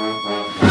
Música